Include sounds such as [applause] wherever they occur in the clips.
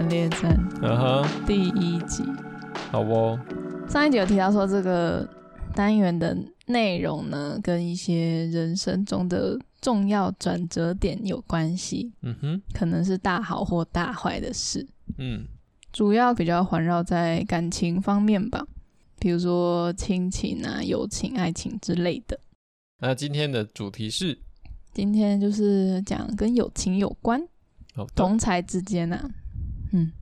战列战》嗯哼，第一集。好哦。上一集有提到说这个单元的内容呢，跟一些人生中的重要转折点有关系。嗯哼，可能是大好或大坏的事。嗯，主要比较环绕在感情方面吧，比如说亲情啊、友情、爱情之类的。那今天的主题是？今天就是讲跟友情有关，同才之间啊，嗯，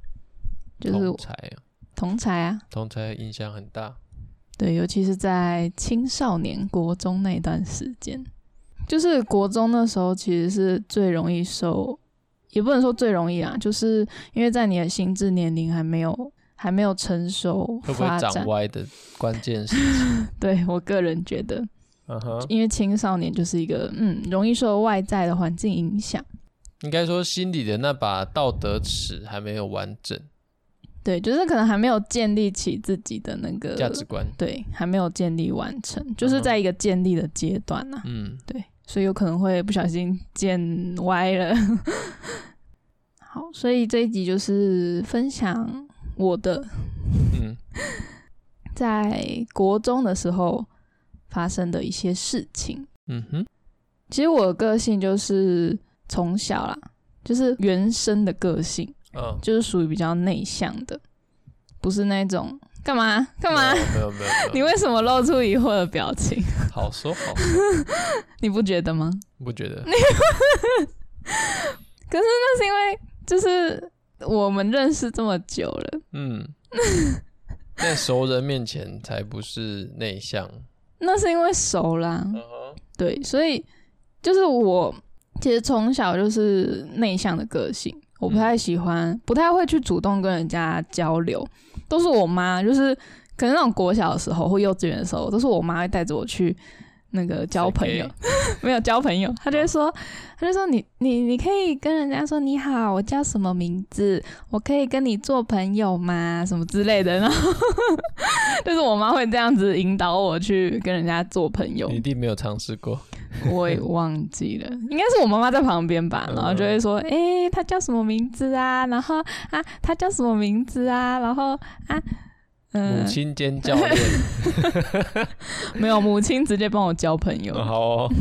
就是同才啊，同才啊，同才影响很大，对，尤其是在青少年国中那段时间，就是国中那时候其实是最容易受，也不能说最容易啊，就是因为在你的心智年龄还没有还没有成熟发展，会不会长歪的关键时期？[laughs] 对，我个人觉得。Uh huh. 因为青少年就是一个嗯，容易受外在的环境影响。应该说，心里的那把道德尺还没有完整。对，就是可能还没有建立起自己的那个价值观。对，还没有建立完成，就是在一个建立的阶段呢、啊。嗯、uh，huh. 对，所以有可能会不小心建歪了。[laughs] 好，所以这一集就是分享我的，嗯，在国中的时候。发生的一些事情，嗯哼，其实我的个性就是从小啦，就是原生的个性，嗯，就是属于比较内向的，不是那种干嘛干嘛？没有没有，你为什么露出疑惑的表情？好说好说，[laughs] 你不觉得吗？不觉得。[laughs] 可是那是因为就是我们认识这么久了，嗯，在熟人面前才不是内向。那是因为熟啦，uh huh. 对，所以就是我其实从小就是内向的个性，我不太喜欢，嗯、不太会去主动跟人家交流，都是我妈，就是可能那种国小的时候或幼稚园的时候，都是我妈会带着我去。那个交朋友 [laughs] 没有交朋友，他就会说，他就说你你你可以跟人家说你好，我叫什么名字，我可以跟你做朋友吗？什么之类的，[laughs] 然后就是我妈会这样子引导我去跟人家做朋友。你一定没有尝试过，我也忘记了，应该是我妈妈在旁边吧，然后就会说，诶，他叫什么名字啊？然后啊，他叫什么名字啊？然后啊。母亲兼教练，[laughs] 没有母亲直接帮我交朋友。嗯、[laughs] 好、哦，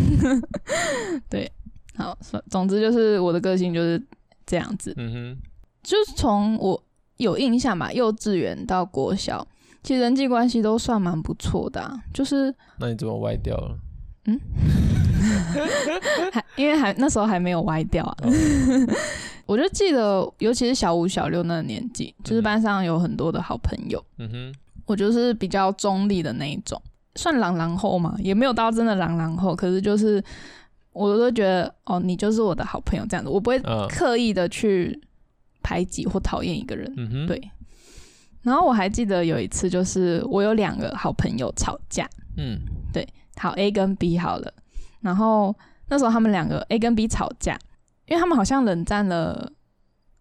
对，好，总之就是我的个性就是这样子。嗯哼，就是从我有印象吧，幼稚园到国小，其实人际关系都算蛮不错的、啊。就是，那你怎么歪掉了？嗯，[laughs] 还因为还那时候还没有歪掉啊。哦我就记得，尤其是小五、小六那个年纪，就是班上有很多的好朋友。嗯哼，我就是比较中立的那一种，算狼狼后嘛，也没有到真的狼狼后。可是就是，我都觉得哦，你就是我的好朋友这样子，我不会刻意的去排挤或讨厌一个人。嗯哼，对。然后我还记得有一次，就是我有两个好朋友吵架。嗯，对，好 A 跟 B 好了。然后那时候他们两个 A 跟 B 吵架。因为他们好像冷战了，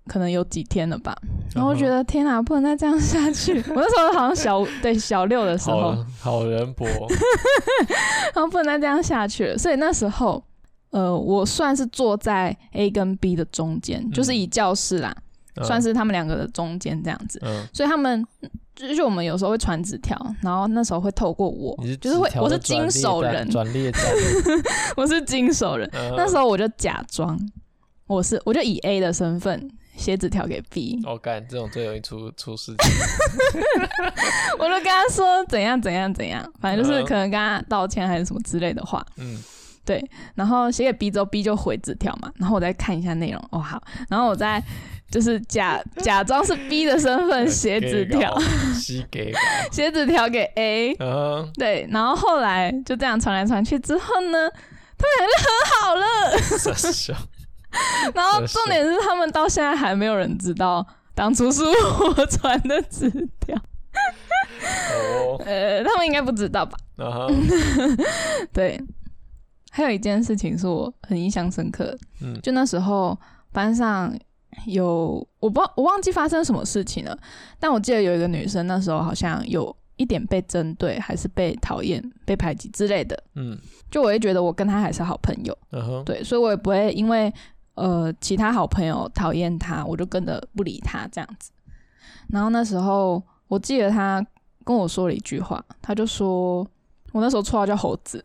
可能有几天了吧。然后我觉得天哪，不能再这样下去。[laughs] 我那时候好像小对小六的时候，好，好人博，[laughs] 然后不能再这样下去了。所以那时候，呃，我算是坐在 A 跟 B 的中间，嗯、就是以教室啦，嗯、算是他们两个的中间这样子。嗯、所以他们就是我们有时候会传纸条，然后那时候会透过我，是就是会我是经手人，转列站，[laughs] 我是经手人。嗯、那时候我就假装。我是我就以 A 的身份写纸条给 B，我干、哦、这种最容易出出事情。[laughs] 我就跟他说怎样怎样怎样，反正就是可能跟他道歉还是什么之类的话。嗯，对。然后写给 B 之后，B 就回纸条嘛，然后我再看一下内容。哦，好。然后我再就是假 [laughs] 假装是 B 的身份写纸条，[laughs] 写纸条给 A。嗯，对。然后后来就这样传来传去之后呢，他们俩就和好了。[laughs] 然后重点是，他们到现在还没有人知道当初是我传的纸条。哦，[laughs] 呃，他们应该不知道吧？[laughs] 对。还有一件事情是我很印象深刻，嗯，就那时候班上有我不我忘记发生什么事情了，但我记得有一个女生那时候好像有一点被针对，还是被讨厌、被排挤之类的。嗯，就我也觉得我跟她还是好朋友。嗯哼，对，所以我也不会因为。呃其他好朋友讨厌他，我就跟着不理他这样子。然后那时候我记得他跟我说了一句话，他就说我那时候绰号叫猴子，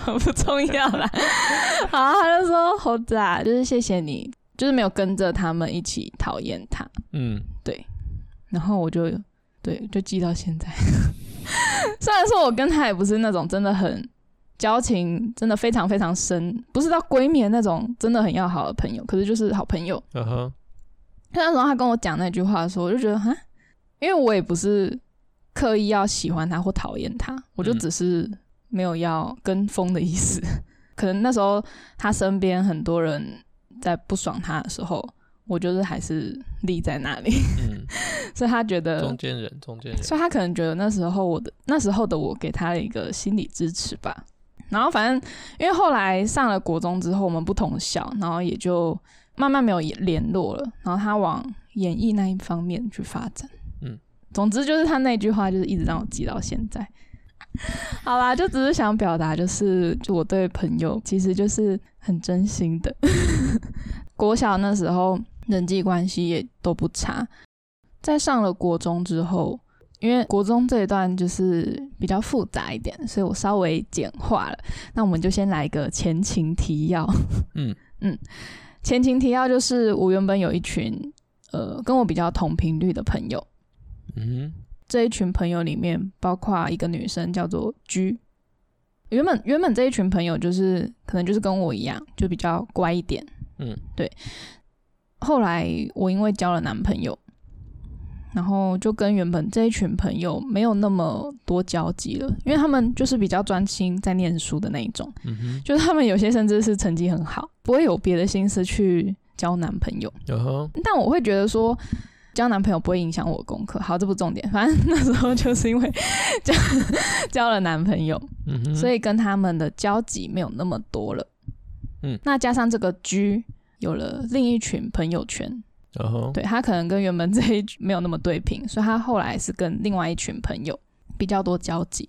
很 [laughs] 不重要啦。[laughs] 好，他就说猴子啊，就是谢谢你，就是没有跟着他们一起讨厌他。嗯，对。然后我就对，就记到现在。[laughs] 虽然说我跟他也不是那种真的很交情，真的非常非常深，不是到闺蜜那种真的很要好的朋友，可是就是好朋友。嗯哼。那时候他跟我讲那句话的时候，我就觉得哈，因为我也不是刻意要喜欢他或讨厌他，我就只是没有要跟风的意思。嗯、[laughs] 可能那时候他身边很多人在不爽他的时候。我就是还是立在那里，嗯，[laughs] 所以他觉得中间人，中间人，所以他可能觉得那时候我的那时候的我给他了一个心理支持吧。然后反正因为后来上了国中之后，我们不同校，然后也就慢慢没有联络了。然后他往演艺那一方面去发展，嗯，总之就是他那句话就是一直让我记到现在。好啦，就只是想表达，就是就我对朋友其实就是很真心的。[laughs] 国小那时候。人际关系也都不差，在上了国中之后，因为国中这一段就是比较复杂一点，所以我稍微简化了。那我们就先来一个前情提要。嗯 [laughs] 嗯，前情提要就是我原本有一群呃跟我比较同频率的朋友。嗯，这一群朋友里面包括一个女生叫做 G。原本原本这一群朋友就是可能就是跟我一样，就比较乖一点。嗯，对。后来我因为交了男朋友，然后就跟原本这一群朋友没有那么多交集了，因为他们就是比较专心在念书的那一种，就是他们有些甚至是成绩很好，不会有别的心思去交男朋友。Uh huh. 但我会觉得说交男朋友不会影响我功课。好，这不重点，反正那时候就是因为 [laughs] 交交了男朋友，所以跟他们的交集没有那么多了。嗯，那加上这个 G。有了另一群朋友圈，uh huh. 对，他可能跟原本这一群没有那么对平，所以他后来是跟另外一群朋友比较多交集。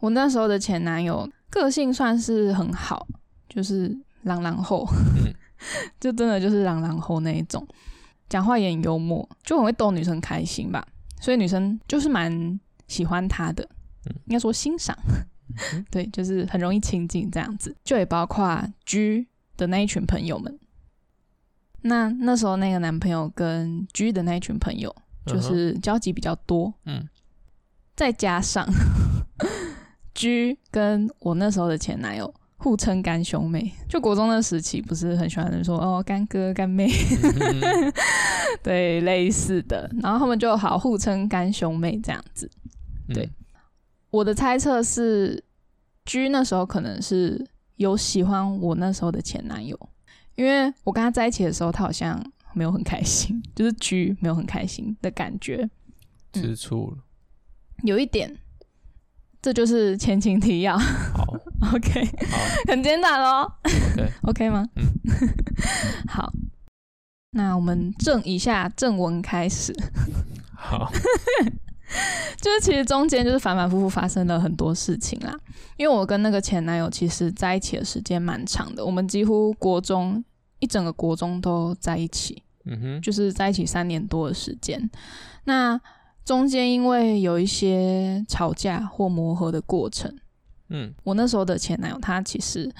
我那时候的前男友个性算是很好，就是朗朗后，[laughs] 就真的就是朗朗后那一种，讲话也很幽默，就很会逗女生开心吧，所以女生就是蛮喜欢他的，应该说欣赏，[laughs] 对，就是很容易亲近这样子，就也包括 G 的那一群朋友们。那那时候那个男朋友跟 G 的那一群朋友，就是交集比较多，嗯，再加上 [laughs] G 跟我那时候的前男友互称干兄妹，就国中的时期不是很喜欢人说哦干哥干妹，[laughs] 对，类似的，然后他们就好互称干兄妹这样子，对，嗯、我的猜测是 G 那时候可能是有喜欢我那时候的前男友。因为我跟他在一起的时候，他好像没有很开心，[laughs] 就是居没有很开心的感觉，吃醋了，有一点，这就是前情提要。好，[laughs] OK，好，很简单咯。OK，OK [laughs] 吗？嗯，好，那我们正一下正文开始。好，[laughs] 就是其实中间就是反反复复发生了很多事情啦。因为我跟那个前男友其实在一起的时间蛮长的，我们几乎国中一整个国中都在一起，嗯哼，就是在一起三年多的时间。那中间因为有一些吵架或磨合的过程，嗯，我那时候的前男友他其实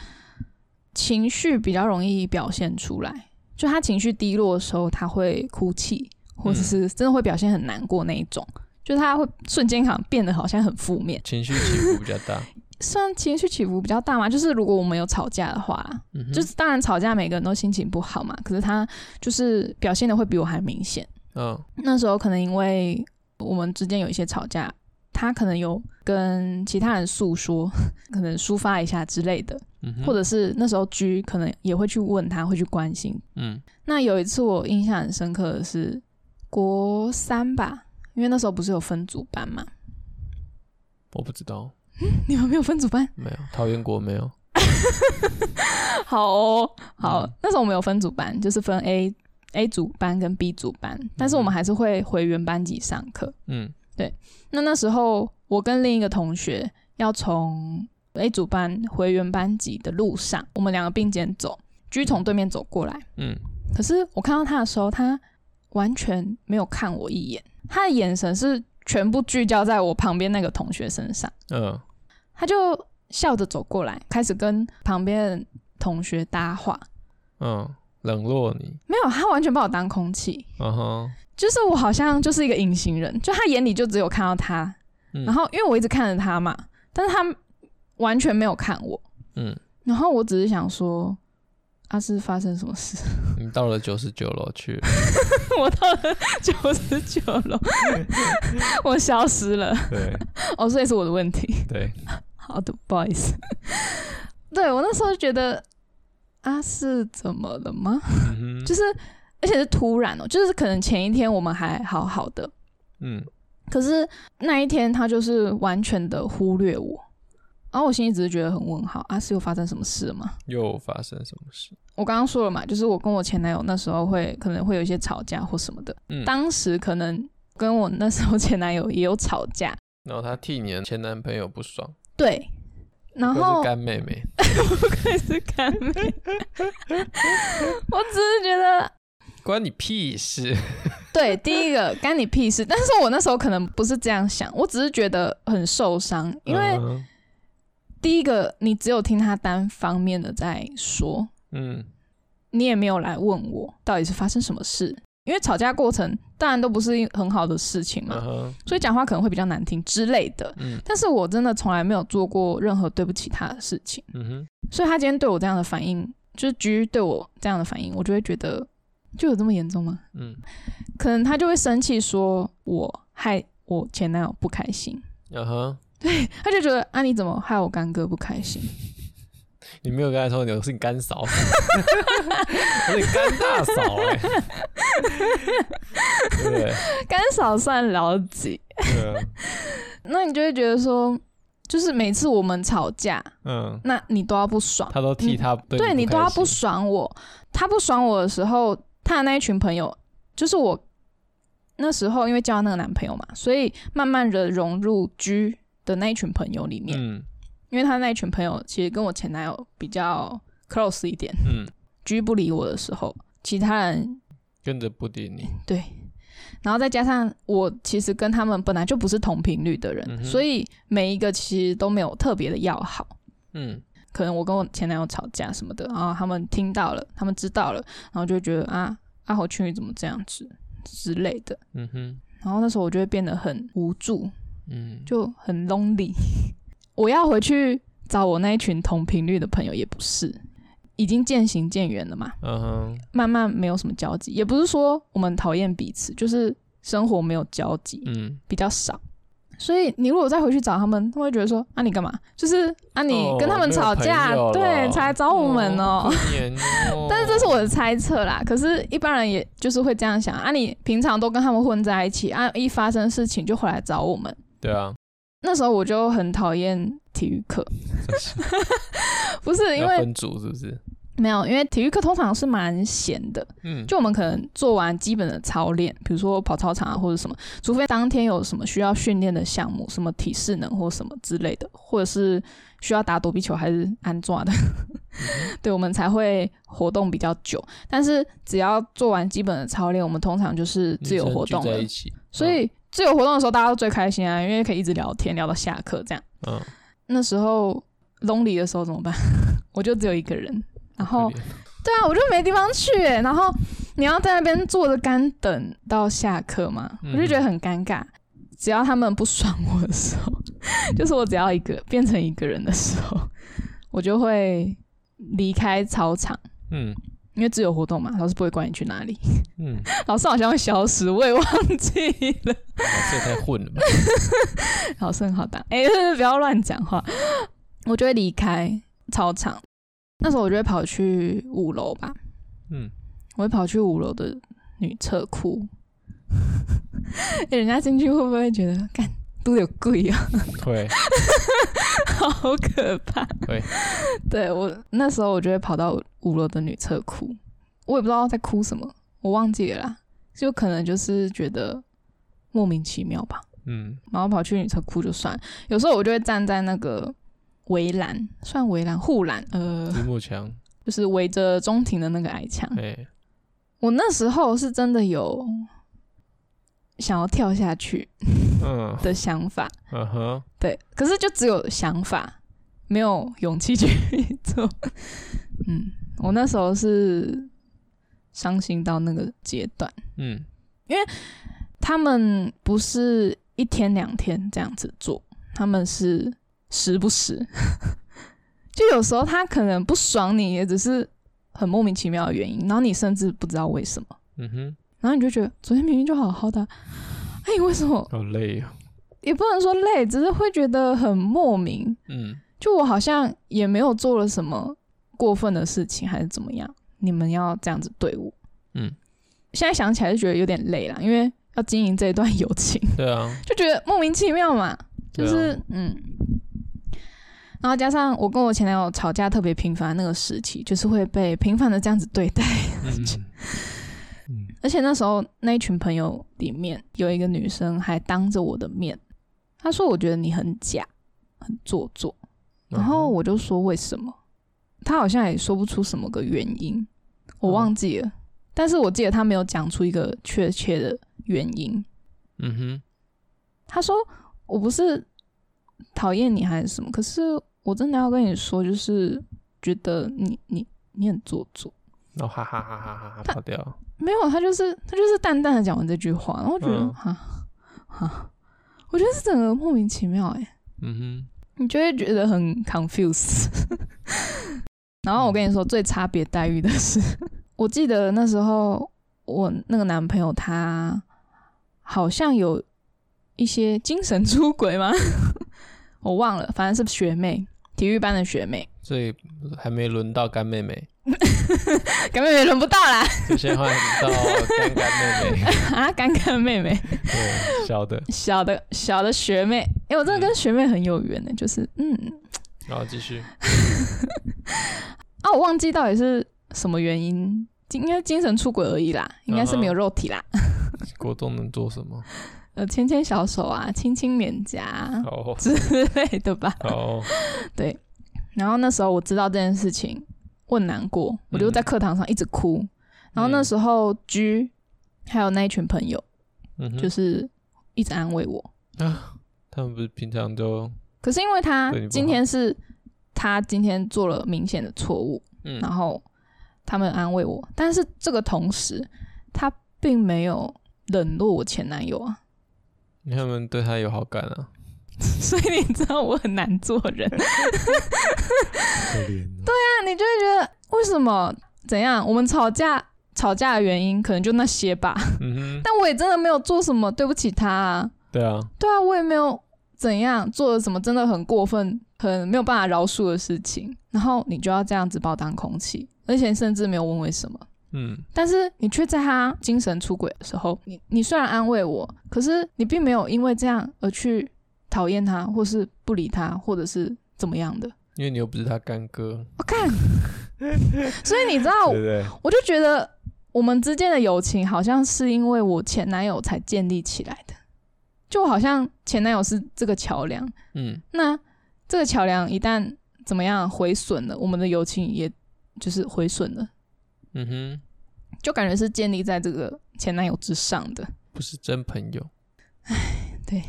情绪比较容易表现出来，就他情绪低落的时候他会哭泣，或者是真的会表现很难过那一种，嗯、就他会瞬间好像变得好像很负面，情绪起伏比较大。[laughs] 算情绪起伏比较大嘛，就是如果我们有吵架的话，嗯、就是当然吵架每个人都心情不好嘛，可是他就是表现的会比我还明显。嗯、哦，那时候可能因为我们之间有一些吵架，他可能有跟其他人诉说，[laughs] 可能抒发一下之类的，嗯、或者是那时候 G 可能也会去问他，会去关心。嗯，那有一次我印象很深刻的是国三吧，因为那时候不是有分组班嘛，我不知道。[laughs] 你们没有分组班？没有，桃园国没有。[laughs] 好哦，好，嗯、那时候我们有分组班，就是分 A A 组班跟 B 组班，但是我们还是会回原班级上课。嗯，对。那那时候我跟另一个同学要从 A 组班回原班级的路上，我们两个并肩走居从对面走过来，嗯，可是我看到他的时候，他完全没有看我一眼，他的眼神是全部聚焦在我旁边那个同学身上，嗯，他就笑着走过来，开始跟旁边的同学搭话，嗯，冷落你，没有，他完全把我当空气，嗯哼，就是我好像就是一个隐形人，就他眼里就只有看到他，嗯、然后因为我一直看着他嘛，但是他完全没有看我，嗯，然后我只是想说。他、啊、是发生什么事？[laughs] 你到了九十九楼去了，[laughs] 我到了九十九楼，[laughs] 我消失了。对，哦，所以是我的问题。对，好的，不好意思。对，我那时候就觉得，啊，是怎么了吗？嗯、就是，而且是突然哦，就是可能前一天我们还好好的，嗯，可是那一天他就是完全的忽略我。然后我心里只是觉得很问号，啊，是又发生什么事了吗？又发生什么事？我刚刚说了嘛，就是我跟我前男友那时候会可能会有一些吵架或什么的。嗯，当时可能跟我那时候前男友也有吵架，然后他替你的前男朋友不爽。对，然后是干妹妹，[laughs] 不愧是干妹。我只是觉得 [laughs] 关你屁事。对，第一个干你屁事。但是我那时候可能不是这样想，我只是觉得很受伤，因为。嗯第一个，你只有听他单方面的在说，嗯，你也没有来问我到底是发生什么事，因为吵架过程当然都不是很好的事情嘛，嗯、所以讲话可能会比较难听之类的。嗯，但是我真的从来没有做过任何对不起他的事情，嗯哼，所以他今天对我这样的反应，就是局对我这样的反应，我就会觉得就有这么严重吗？嗯，可能他就会生气，说我害我前男友不开心。嗯哼。对，[laughs] 他就觉得啊，你怎么害我干哥不开心？你没有跟他说你是你干嫂，[laughs] 我是你干大嫂哎、欸，对。不对？干嫂算老几，对啊。那你就会觉得说，就是每次我们吵架，嗯，那你都要不爽，他都替他对，对你都要不爽我，他不爽我的时候，他的那一群朋友，就是我那时候因为交那个男朋友嘛，所以慢慢的融入居的那一群朋友里面，嗯，因为他那一群朋友其实跟我前男友比较 close 一点，嗯，居不理我的时候，其他人跟着不理你，对，然后再加上我其实跟他们本来就不是同频率的人，嗯，所以每一个其实都没有特别的要好，嗯，可能我跟我前男友吵架什么的，然后他们听到了，他们知道了，然后就会觉得啊，阿豪群宇怎么这样子之类的，嗯哼，然后那时候我就会变得很无助。嗯，就很 lonely。[laughs] 我要回去找我那一群同频率的朋友，也不是，已经渐行渐远了嘛。嗯哼，慢慢没有什么交集，也不是说我们讨厌彼此，就是生活没有交集，嗯，比较少。所以你如果再回去找他们，他们会觉得说：啊，你干嘛？就是啊，你跟他们吵架，哦、对，才来找我们哦。哦 [laughs] 但是这是我的猜测啦。可是，一般人也就是会这样想啊，你平常都跟他们混在一起啊，一发生事情就回来找我们。对啊，那时候我就很讨厌体育课 [laughs] [laughs] 不是因为分组是不是？没有，因为体育课通常是蛮闲的，嗯，就我们可能做完基本的操练，比如说跑操场啊或者什么，除非当天有什么需要训练的项目，什么体适能或什么之类的，或者是需要打躲避球还是安抓的，嗯、[laughs] 对，我们才会活动比较久。但是只要做完基本的操练，我们通常就是自由活动了，所以。自由活动的时候，大家都最开心啊，因为可以一直聊天，聊到下课这样。嗯。那时候 lonely 的时候怎么办？[laughs] 我就只有一个人，然后，对啊，我就没地方去欸。然后你要在那边坐着干等到下课嘛，我就觉得很尴尬。只要他们不爽我的时候，[laughs] 就是我只要一个变成一个人的时候，我就会离开操场。嗯。因为自由活动嘛，老师不会管你去哪里。嗯，[laughs] 老师好像会消失，我也忘记了。老师也太混了吧？[laughs] 老师很好当，哎、欸，不要乱讲话。我就会离开操场，那时候我就会跑去五楼吧。嗯，我会跑去五楼的女厕库。欸、[laughs] 人家进去会不会觉得干？都有贵啊！对，[laughs] 好可怕。对，对我那时候我就会跑到五楼的女厕哭，我也不知道在哭什么，我忘记了啦，就可能就是觉得莫名其妙吧。嗯，然后跑去女厕哭就算，有时候我就会站在那个围栏，算围栏护栏，呃，独木墙。就是围着中庭的那个矮墙。欸、我那时候是真的有想要跳下去的想法。嗯哼，对，可是就只有想法，没有勇气去 [laughs] 做。嗯，我那时候是伤心到那个阶段。嗯，因为他们不是一天两天这样子做，他们是时不时。[laughs] 就有时候他可能不爽你，也只是很莫名其妙的原因，然后你甚至不知道为什么。嗯哼，然后你就觉得昨天明明就好好的，[laughs] 哎，为什么？好累啊！也不能说累，只是会觉得很莫名。嗯，就我好像也没有做了什么过分的事情，还是怎么样？你们要这样子对我？嗯，现在想起来就觉得有点累了，因为要经营这一段友情。对啊，[laughs] 就觉得莫名其妙嘛，就是、啊、嗯。然后加上我跟我前男友吵架特别频繁那个时期，就是会被频繁的这样子对待。嗯、[laughs] 而且那时候那一群朋友里面有一个女生还当着我的面，她说我觉得你很假，很做作。然后我就说为什么？她好像也说不出什么个原因，我忘记了。但是我记得她没有讲出一个确切的原因。嗯哼，她说我不是讨厌你还是什么，可是。我真的要跟你说，就是觉得你你你很做作，然后哈哈哈哈哈哈跑掉。没有，他就是他就是淡淡的讲完这句话，然后我觉得哈哈，我觉得是整个莫名其妙哎。嗯哼，你就会觉得很 confused。[laughs] 然后我跟你说，最差别待遇的是，[laughs] 我记得那时候我那个男朋友他好像有一些精神出轨吗？我忘了，反正是学妹。体育班的学妹，所以还没轮到干妹妹，干妹妹轮不到啦，就先换到干干妹妹 [laughs] 啊，干干妹妹，对，小的，小的，小的学妹，哎、欸，我真的跟学妹很有缘呢，就是，嗯，然后继续，[laughs] 啊，我忘记到底是什么原因，应该精神出轨而已啦，应该是没有肉体啦，[laughs] 果冻能做什么？呃，牵牵小手啊，亲亲脸颊，oh. 之类的吧。哦，oh. 对。然后那时候我知道这件事情，我很难过，我就在课堂上一直哭。嗯、然后那时候 G 还有那一群朋友，嗯、就是一直安慰我。啊，他们不是平常都……可是因为他今天是他今天做了明显的错误，嗯、然后他们安慰我，但是这个同时他并没有冷落我前男友啊。他们对他有好感啊，[laughs] 所以你知道我很难做人。可怜。对啊，你就会觉得为什么怎样？我们吵架吵架的原因可能就那些吧。嗯哼。但我也真的没有做什么对不起他啊。对啊。对啊，我也没有怎样做了什么真的很过分、很没有办法饶恕的事情。然后你就要这样子把我当空气，而且甚至没有问为什么。嗯，但是你却在他精神出轨的时候，你你虽然安慰我，可是你并没有因为这样而去讨厌他，或是不理他，或者是怎么样的。因为你又不是他干哥。我看，[laughs] 所以你知道，对对，我就觉得我们之间的友情好像是因为我前男友才建立起来的，就好像前男友是这个桥梁。嗯，那这个桥梁一旦怎么样毁损了，我们的友情也就是毁损了。嗯哼，就感觉是建立在这个前男友之上的，不是真朋友。唉，对，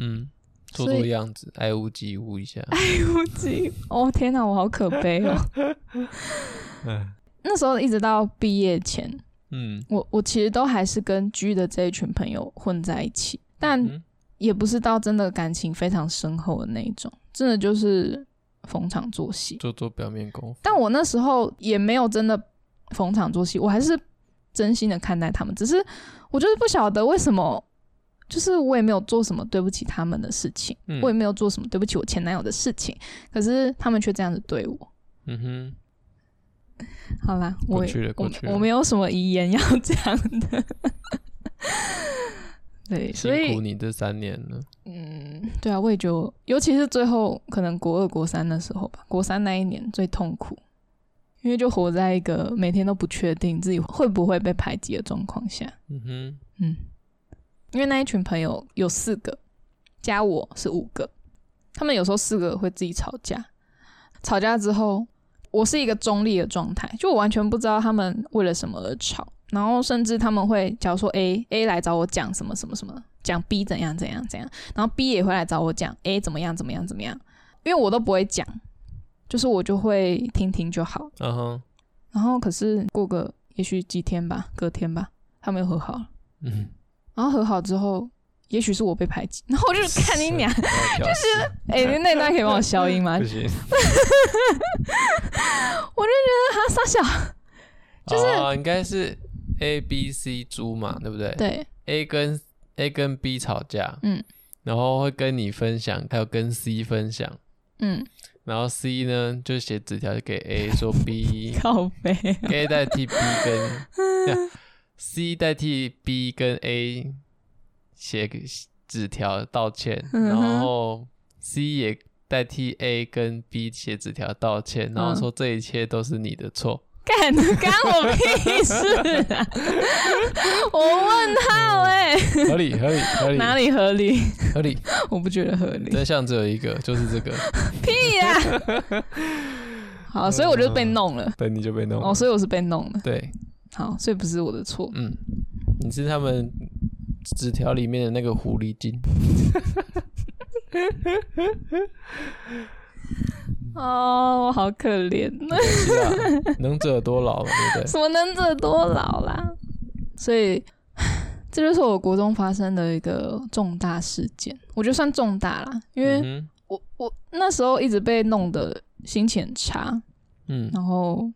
嗯，做做样子，爱屋及乌一下，[laughs] 爱屋及乌。哦天哪，我好可悲哦。唉 [laughs] 那时候一直到毕业前，嗯，我我其实都还是跟 G 的这一群朋友混在一起，但也不是到真的感情非常深厚的那一种，真的就是。逢场作戏，做做表面功夫。但我那时候也没有真的逢场作戏，我还是真心的看待他们。只是我就是不晓得为什么，就是我也没有做什么对不起他们的事情，嗯、我也没有做什么对不起我前男友的事情，可是他们却这样子对我。嗯哼，好啦，我我我没有什么遗言要讲的。[laughs] 对，所以辛苦你这三年了。嗯，对啊，我也觉得，尤其是最后可能国二、国三的时候吧，国三那一年最痛苦，因为就活在一个每天都不确定自己会不会被排挤的状况下。嗯哼，嗯，因为那一群朋友有四个，加我是五个，他们有时候四个会自己吵架，吵架之后我是一个中立的状态，就我完全不知道他们为了什么而吵，然后甚至他们会假如说 A A 来找我讲什么什么什么，讲 B 怎样怎样怎样，然后 B 也会来找我讲 A 怎么样怎么样怎么样，因为我都不会讲，就是我就会听听就好。嗯哼。然后可是过个也许几天吧，隔天吧，他们又和好了。嗯。然后和好之后。也许是我被排挤，[laughs] 然后我就 [laughs] 看你俩，[laughs] 就是哎，那段可以帮我消音吗？不行。我就觉得他傻笑，就是、哦、应该是 A B C 猪嘛，对不对？对。A 跟 A 跟 B 吵架，嗯，然后会跟你分享，还有跟 C 分享，嗯，然后 C 呢就写纸条给 A 说 B 靠北，A 代替 B 跟 C 代替 B 跟 A。写个纸条道歉，嗯、然后 C 也代替 A 跟 B 写纸条道歉，嗯、然后说这一切都是你的错。干，干我屁事啊！我问号哎、欸，合理合理合理，哪里合理？合理，[laughs] [laughs] 我不觉得合理。真相只有一个，就是这个。[laughs] 屁呀、啊！好，所以我就被弄了。对，你就被弄了。哦，所以我是被弄了。对，好，所以不是我的错。嗯，你是他们。纸条里面的那个狐狸精。[laughs] 哦，我好可怜。[laughs] 能者多劳，对不对？什么能者多劳啦？所以，这就是我国中发生的一个重大事件。我觉得算重大啦，因为我我那时候一直被弄得心情很差，嗯，然后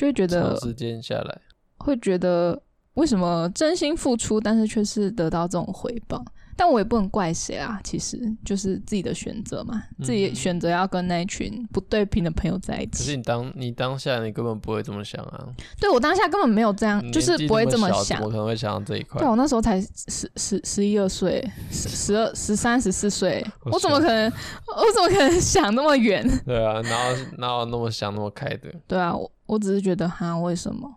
就会觉得长时间下来会觉得。为什么真心付出，但是却是得到这种回报？但我也不能怪谁啊，其实就是自己的选择嘛，嗯、自己选择要跟那一群不对频的朋友在一起。可是你当你当下你根本不会这么想啊。对，我当下根本没有这样，就是不会这么想。我可能会想到这一块。对，我那时候才十十十一二岁，十十二十三十四岁，我怎么可能？我怎么可能想那么远？对啊，哪有哪有那么想那么开的？对啊，我我只是觉得哈，为什么？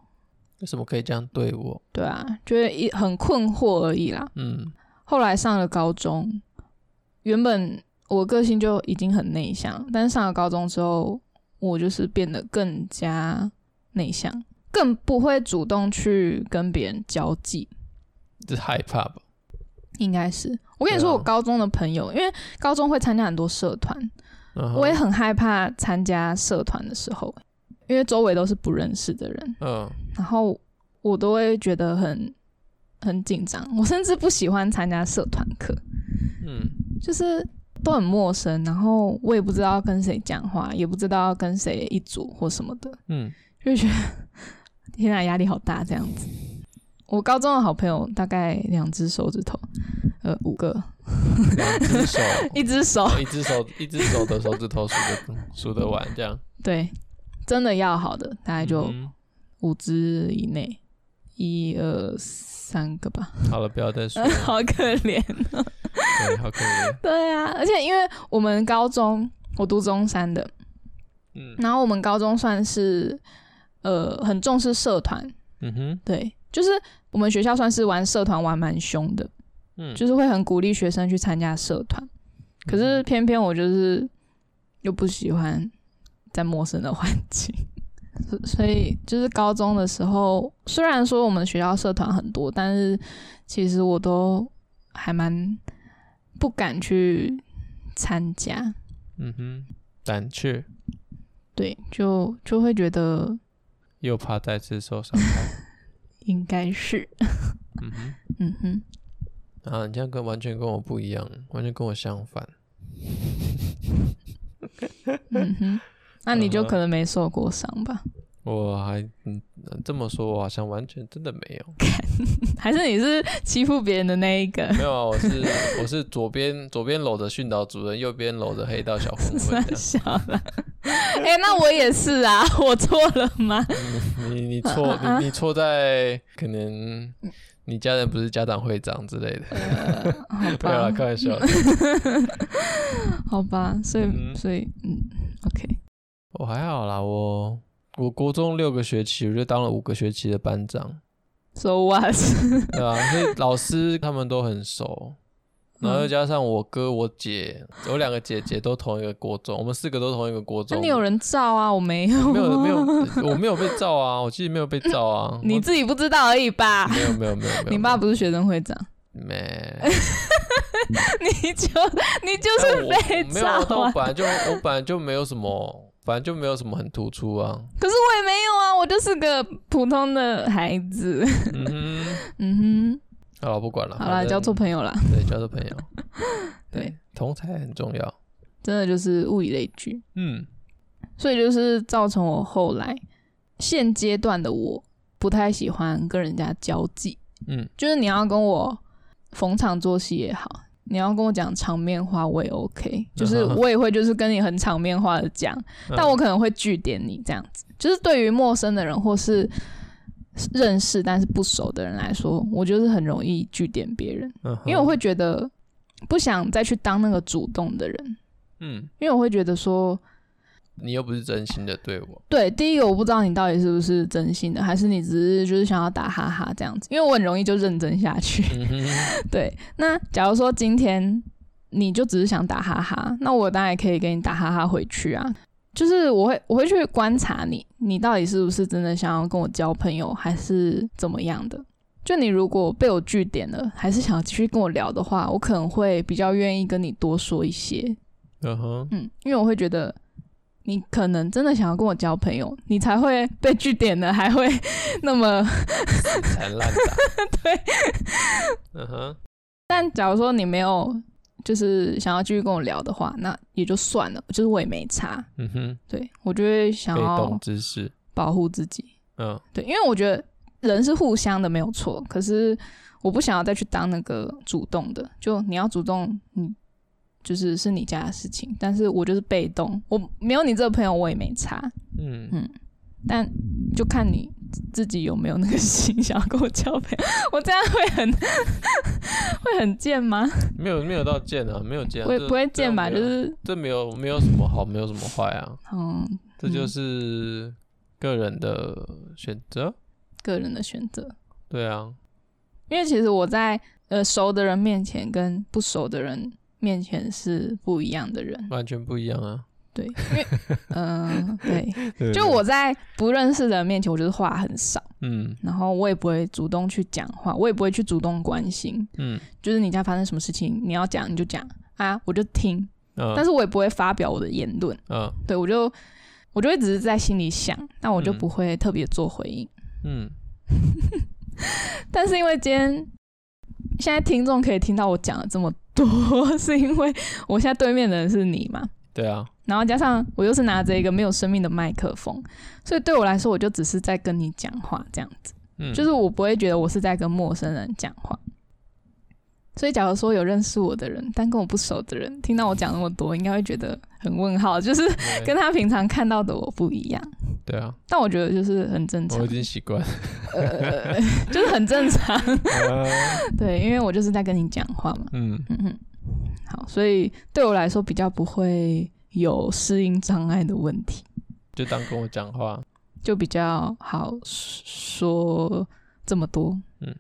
为什么可以这样对我？对啊，就是一很困惑而已啦。嗯，后来上了高中，原本我个性就已经很内向，但是上了高中之后，我就是变得更加内向，更不会主动去跟别人交际。是害怕吧？应该是。我跟你说，我高中的朋友，啊、因为高中会参加很多社团，我也很害怕参加社团的时候。因为周围都是不认识的人，嗯，然后我都会觉得很很紧张，我甚至不喜欢参加社团课，嗯，就是都很陌生，然后我也不知道跟谁讲话，也不知道跟谁一组或什么的，嗯，就觉得天啊，压力好大这样子。我高中的好朋友大概两只手指头，呃，五个，两只手，[laughs] 一只手，一只手，一只手的手指头数得数得完这样，对。真的要好的，大概就五只以内，一二三个吧。好了，不要再说了。[laughs] 好可怜喔。对，好可怜。[laughs] 对啊，而且因为我们高中，我读中山的，嗯，然后我们高中算是呃很重视社团，嗯哼，对，就是我们学校算是玩社团玩蛮凶的，嗯，就是会很鼓励学生去参加社团，可是偏偏我就是又不喜欢。在陌生的环境，[laughs] 所以就是高中的时候，虽然说我们学校社团很多，但是其实我都还蛮不敢去参加。嗯哼，胆怯。对，就就会觉得又怕再次受伤害。[laughs] 应该是。嗯哼，嗯哼。啊，你这样跟完全跟我不一样，完全跟我相反。嗯哼。那你就可能没受过伤吧？我还嗯这么说，我好像完全真的没有。[laughs] 还是你是欺负别人的那一个？没有啊，我是我是左边左边搂着训导主任，右边搂着黑道小混混。[laughs] 笑了。哎、欸，那我也是啊，[laughs] 我错了吗？你你错你你错在可能你家人不是家长会长之类的。呃、好吧，了，开玩笑的。好吧，所以、嗯、所以嗯，OK。我还好啦，我我国中六个学期，我就当了五个学期的班长。So what？对啊，所以老师他们都很熟，[laughs] 然后又加上我哥、我姐，我两个姐姐都同一个国中，我们四个都同一个国中。那你有人罩啊？我没有，没有，没有，[laughs] 我没有被罩啊！我其实没有被罩啊，你自己不知道而已吧？没有，没有，没有，没有。你爸不是学生会长？[laughs] 没。你就你就是被照啊！没有，我本来就我本来就没有什么。反正就没有什么很突出啊。可是我也没有啊，我就是个普通的孩子。嗯哼，嗯哼。好了，不管了。好了，交错朋友了。对，交错朋友。[laughs] 对，同才很重要。真的就是物以类聚。嗯。所以就是造成我后来现阶段的我不太喜欢跟人家交际。嗯。就是你要跟我逢场作戏也好。你要跟我讲场面话，我也 OK，就是我也会就是跟你很场面话的讲，但我可能会据点你这样子。就是对于陌生的人或是认识但是不熟的人来说，我就是很容易据点别人，因为我会觉得不想再去当那个主动的人，嗯，因为我会觉得说。你又不是真心的对我。对，第一个我不知道你到底是不是真心的，还是你只是就是想要打哈哈这样子，因为我很容易就认真下去。嗯、[laughs] 对，那假如说今天你就只是想打哈哈，那我当然也可以给你打哈哈回去啊。就是我会我会去观察你，你到底是不是真的想要跟我交朋友，还是怎么样的？就你如果被我据点了，还是想要继续跟我聊的话，我可能会比较愿意跟你多说一些。嗯哼，嗯，因为我会觉得。你可能真的想要跟我交朋友，你才会被据点的，还会 [laughs] 那么。[laughs] 对，嗯哼。但假如说你没有，就是想要继续跟我聊的话，那也就算了，就是我也没差。嗯哼。对，我就会想要保护自己。嗯，对，因为我觉得人是互相的，没有错。可是我不想要再去当那个主动的，就你要主动，你。就是是你家的事情，但是我就是被动，我没有你这个朋友，我也没差，嗯。嗯，但就看你自己有没有那个心想要跟我交朋友，我这样会很 [laughs] 会很贱吗？没有没有到贱啊，没有贱，不不会贱吧？就是这没有没有什么好，没有什么坏啊，嗯，这就是个人的选择，个人的选择，对啊，因为其实我在呃熟的人面前跟不熟的人。面前是不一样的人，完全不一样啊！对，因为嗯、呃，对，[laughs] 就我在不认识的人面前，我就是话很少，嗯，然后我也不会主动去讲话，我也不会去主动关心，嗯，就是你家发生什么事情，你要讲你就讲啊，我就听，嗯，但是我也不会发表我的言论，嗯，对，我就我就会只是在心里想，但我就不会特别做回应，嗯，[laughs] 但是因为今天。现在听众可以听到我讲了这么多，[laughs] 是因为我现在对面的人是你嘛？对啊。然后加上我又是拿着一个没有生命的麦克风，所以对我来说，我就只是在跟你讲话这样子。嗯。就是我不会觉得我是在跟陌生人讲话。所以，假如说有认识我的人，但跟我不熟的人，听到我讲那么多，应该会觉得很问号，就是跟他平常看到的我不一样。对啊，但我觉得就是很正常。我已经习惯，呃，[laughs] 就是很正常。对，因为我就是在跟你讲话嘛。嗯嗯嗯。好，所以对我来说比较不会有适应障碍的问题。就当跟我讲话，就比较好说这么多。嗯。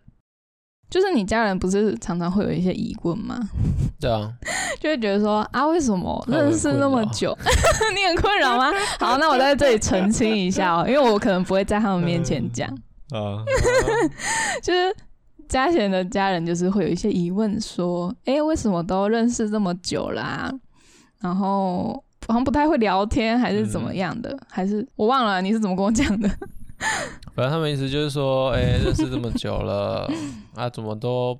就是你家人不是常常会有一些疑问吗？[laughs] 对啊，[laughs] 就会觉得说啊，为什么认识那么久，[laughs] 你很困扰吗？好，那我在这里澄清一下哦，因为我可能不会在他们面前讲。啊，就是嘉贤的家人就是会有一些疑问，说，哎，为什么都认识这么久啦？然后好像不太会聊天，还是怎么样的？还是我忘了你是怎么跟我讲的？[laughs] 反正他们意思就是说，哎、欸，认识这么久了，[laughs] 啊，怎么都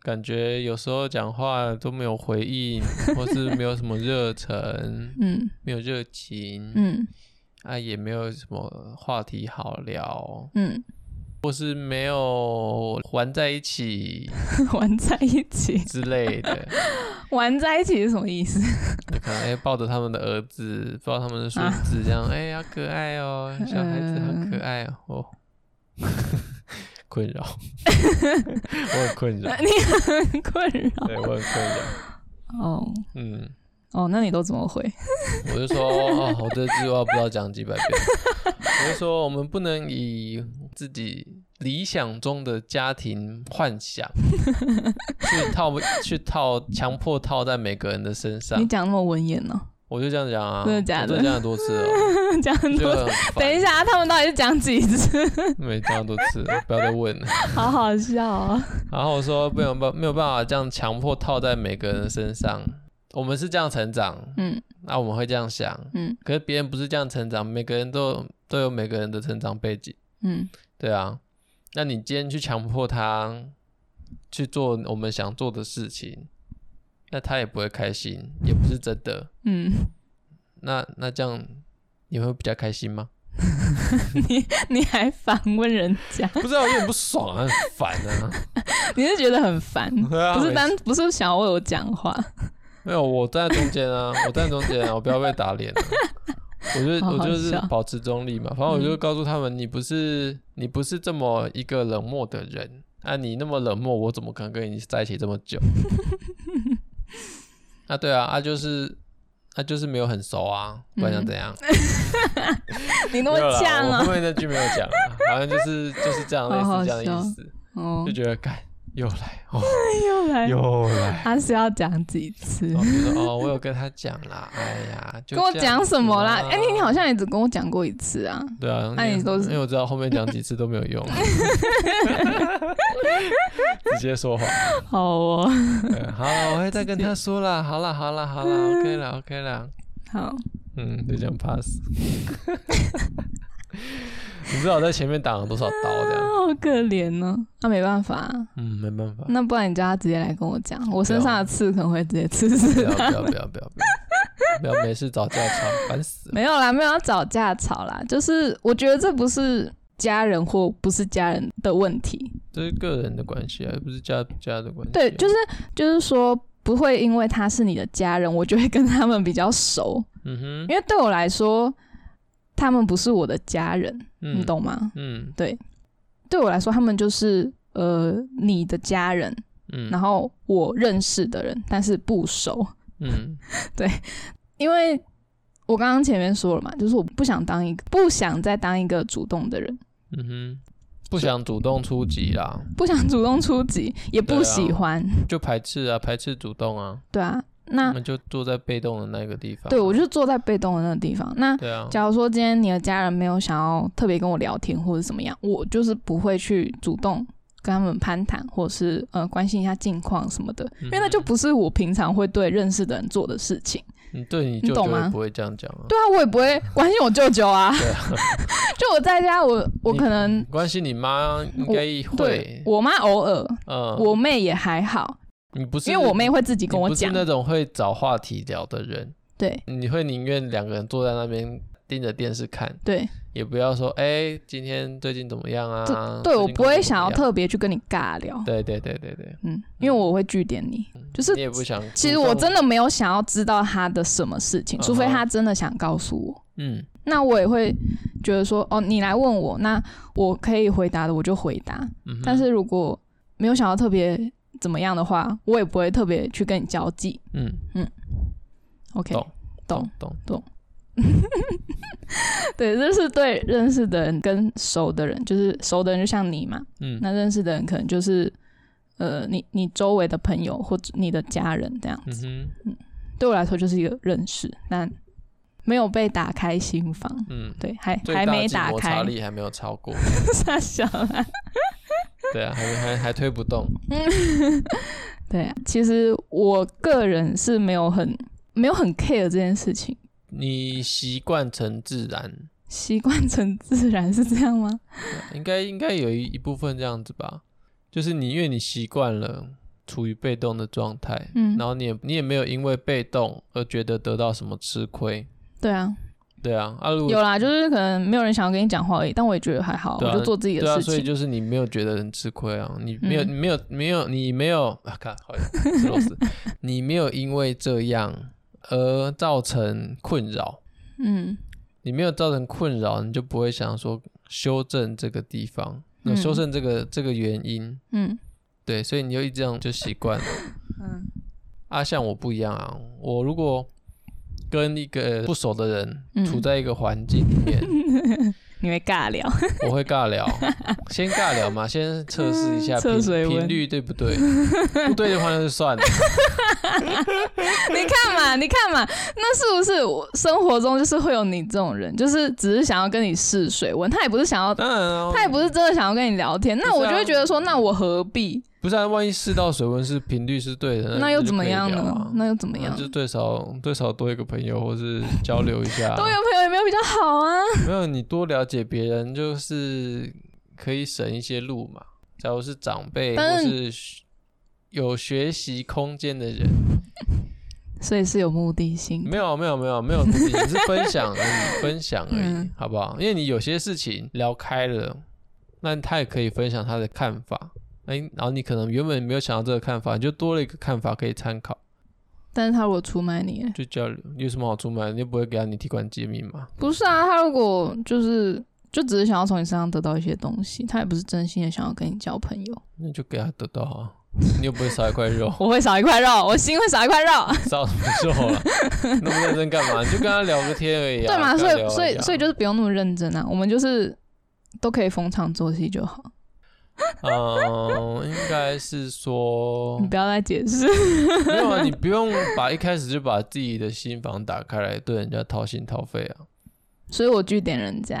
感觉有时候讲话都没有回应，[laughs] 或是没有什么热忱，嗯，没有热情，嗯，啊，也没有什么话题好聊，嗯。或是没有玩在一起，[laughs] 玩在一起。之类的，[laughs] 玩在一起是什么意思？你看，哎，抱着他们的儿子，抱他们的孙子，这样，哎呀，可爱哦，[laughs] 小孩子好可爱哦，困扰，我很困扰，你很困扰，对，我很困扰，哦，嗯。哦，那你都怎么回？我就说，哦，我这句话不知道讲几百遍。我就说，我们不能以自己理想中的家庭幻想，[laughs] 去套去套，强迫套在每个人的身上。你讲那么文言呢？我就这样讲啊，真的假的？我讲很多次了，[laughs] 讲很多次。等一下，他们到底是讲几次？没讲很多次，不要再问了。[laughs] 好好笑啊！然后我说没有办没有办法这样强迫套在每个人的身上。我们是这样成长，嗯，那我们会这样想，嗯。可是别人不是这样成长，每个人都都有每个人的成长背景，嗯，对啊。那你今天去强迫他去做我们想做的事情，那他也不会开心，也不是真的。嗯，那那这样你会比较开心吗？[laughs] 你你还反问人家？[laughs] 不知道，有点不爽啊，很烦啊。[laughs] 你是觉得很烦？啊、不是单不是想要为我讲话？没有，我站在中间啊，我站在中间啊，我不要被打脸啊。我就我就是保持中立嘛，反正我就告诉他们，你不是你不是这么一个冷漠的人啊，你那么冷漠，我怎么可能跟你在一起这么久？[laughs] 啊，对啊，啊就是啊就是没有很熟啊，不然想怎样？[laughs] 你那么呛啊？后面那句没有讲啊，[laughs] 好像就是就是这样类似这样的意思，就觉得干。又来哦，[laughs] 又来又来，他是要讲几次？哦，我有跟他讲啦。[laughs] 哎呀，就跟我讲什么啦？哎，你你好像也只跟我讲过一次啊。对啊，那你都是因为我知道后面讲几次都没有用，[laughs] 直接说谎。好哦，好了，我会再跟他说啦。好啦，好啦，好了，OK 啦，OK 啦。好，嗯，就这样 pass。[laughs] 你知道我在前面挡了多少刀？这样 [laughs] 好可怜呢。那没办法，嗯，没办法。那不然你叫他直接来跟我讲，我身上的刺可能会直接刺死他。不要不要不要不要不要没事找架吵，烦死了。没有啦，没有要找架吵啦。就是我觉得这不是家人或不是家人的问题，这是个人的关系啊，不是家家的关系。对，就是就是说不会因为他是你的家人，我就会跟他们比较熟。嗯哼，因为对我来说。他们不是我的家人，嗯、你懂吗？嗯，对，对我来说，他们就是呃你的家人，嗯，然后我认识的人，但是不熟，嗯，[laughs] 对，因为我刚刚前面说了嘛，就是我不想当一个，不想再当一个主动的人，嗯哼，不想主动出击啦，不想主动出击，也不喜欢，啊、就排斥啊，排斥主动啊，对啊。那就坐在被动的那个地方。对，我就坐在被动的那个地方。那，对啊，假如说今天你的家人没有想要特别跟我聊天或者怎么样，我就是不会去主动跟他们攀谈，或者是呃关心一下近况什么的，因为那就不是我平常会对认识的人做的事情。你，对，你懂吗？不会这样讲啊。对啊，我也不会 [laughs] 关心我舅舅啊。对啊，[laughs] 就我在家，[laughs] 我我可能关心你妈，应该会。我妈偶尔，嗯，我妹也还好。你不是因为我妹会自己跟我讲，不是那种会找话题聊的人。对，你会宁愿两个人坐在那边盯着电视看。对，也不要说哎，今天最近怎么样啊？对，我不会想要特别去跟你尬聊。对对对对对，嗯，因为我会据点你，就是你也不想。其实我真的没有想要知道他的什么事情，除非他真的想告诉我。嗯，那我也会觉得说，哦，你来问我，那我可以回答的我就回答。但是如果没有想要特别。怎么样的话，我也不会特别去跟你交际。嗯嗯，OK，懂懂懂懂。[laughs] 对，这是对认识的人跟熟的人，就是熟的人就像你嘛。嗯，那认识的人可能就是呃，你你周围的朋友或者你的家人这样子。嗯哼，嗯，对我来说就是一个认识，但没有被打开心房。嗯，对，还还没打开，摩擦力还没有超过。[laughs] 太小了。对啊，还还还推不动。[laughs] 对啊，其实我个人是没有很没有很 care 这件事情。你习惯成自然，习惯成自然是这样吗？[laughs] 应该应该有一一部分这样子吧。就是你因为你习惯了处于被动的状态，嗯，然后你也你也没有因为被动而觉得得到什么吃亏。对啊。对啊，啊有啦，就是可能没有人想要跟你讲话而已，但我也觉得还好，啊、我就做自己的事情。对啊，所以就是你没有觉得很吃亏啊，你没有，嗯、你没有，没有，你没有啊，看，好像是螺丝，[laughs] 你没有因为这样而造成困扰，嗯，你没有造成困扰，你就不会想说修正这个地方，那修正这个、嗯、这个原因，嗯，对，所以你就一直这样就习惯了，[laughs] 嗯，啊，像我不一样啊，我如果。跟一个不熟的人处在一个环境里面。嗯 [laughs] 你会尬聊，[laughs] 我会尬聊，先尬聊嘛，先测试一下频频率对不对？不对的话那就算了。你看嘛，[laughs] 你看嘛，那是不是我生活中就是会有你这种人，就是只是想要跟你试水温，他也不是想要，他也不是真的想要跟你聊天，那我就会觉得说，那我何必？不是啊，万一试到水温是频率是对的，那，又怎么样呢？那又怎么样？就最少最少多一个朋友，或是交流一下。多一个朋友有没有比较好啊？没有，你多了解别人，就是可以省一些路嘛。假如是长辈或是有学习空间的人，所以是有目的性。没有，没有，没有，没有目的性，是分享而已，[laughs] 分享而已，嗯、好不好？因为你有些事情聊开了，那他也可以分享他的看法。哎，然后你可能原本没有想到这个看法，你就多了一个看法可以参考。但是他如果出卖你，就交流，有什么好出卖？你又不会给他你提款机密码？不是啊，他如果就是就只是想要从你身上得到一些东西，他也不是真心的想要跟你交朋友。那就给他得到啊，你又不会少一块肉。[laughs] 我会少一块肉，我心会少一块肉。少什么肉啊？那么认真干嘛？你就跟他聊个天而已啊。对嘛？所以所以所以就是不用那么认真啊，我们就是都可以逢场作戏就好。[laughs] 嗯，应该是说，你不要再解释。没有啊，你 [laughs] 不用把一开始就把自己的心房打开来对人家掏心掏肺啊。所以我据点人家。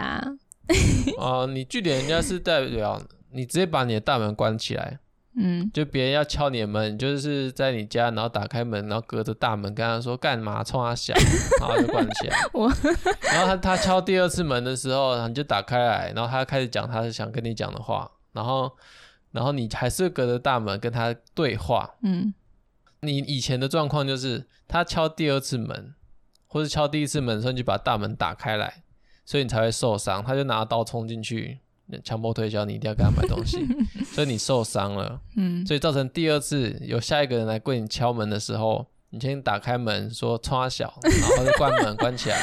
啊，[laughs] 你据点人家是代表你直接把你的大门关起来。嗯，就别人要敲你的门，就是在你家，然后打开门，然后隔着大门跟他说干嘛，冲他响，然后就关起来。我，然后他他敲第二次门的时候，你就打开来，然后他开始讲他是想跟你讲的话。然后，然后你还是隔着大门跟他对话。嗯，你以前的状况就是他敲第二次门，或者敲第一次门的时候，你就把大门打开来，所以你才会受伤。他就拿刀冲进去，强迫推销你一定要给他买东西，[laughs] 所以你受伤了。嗯，所以造成第二次有下一个人来跪你敲门的时候，你先打开门说冲他小，然后就关门关起来。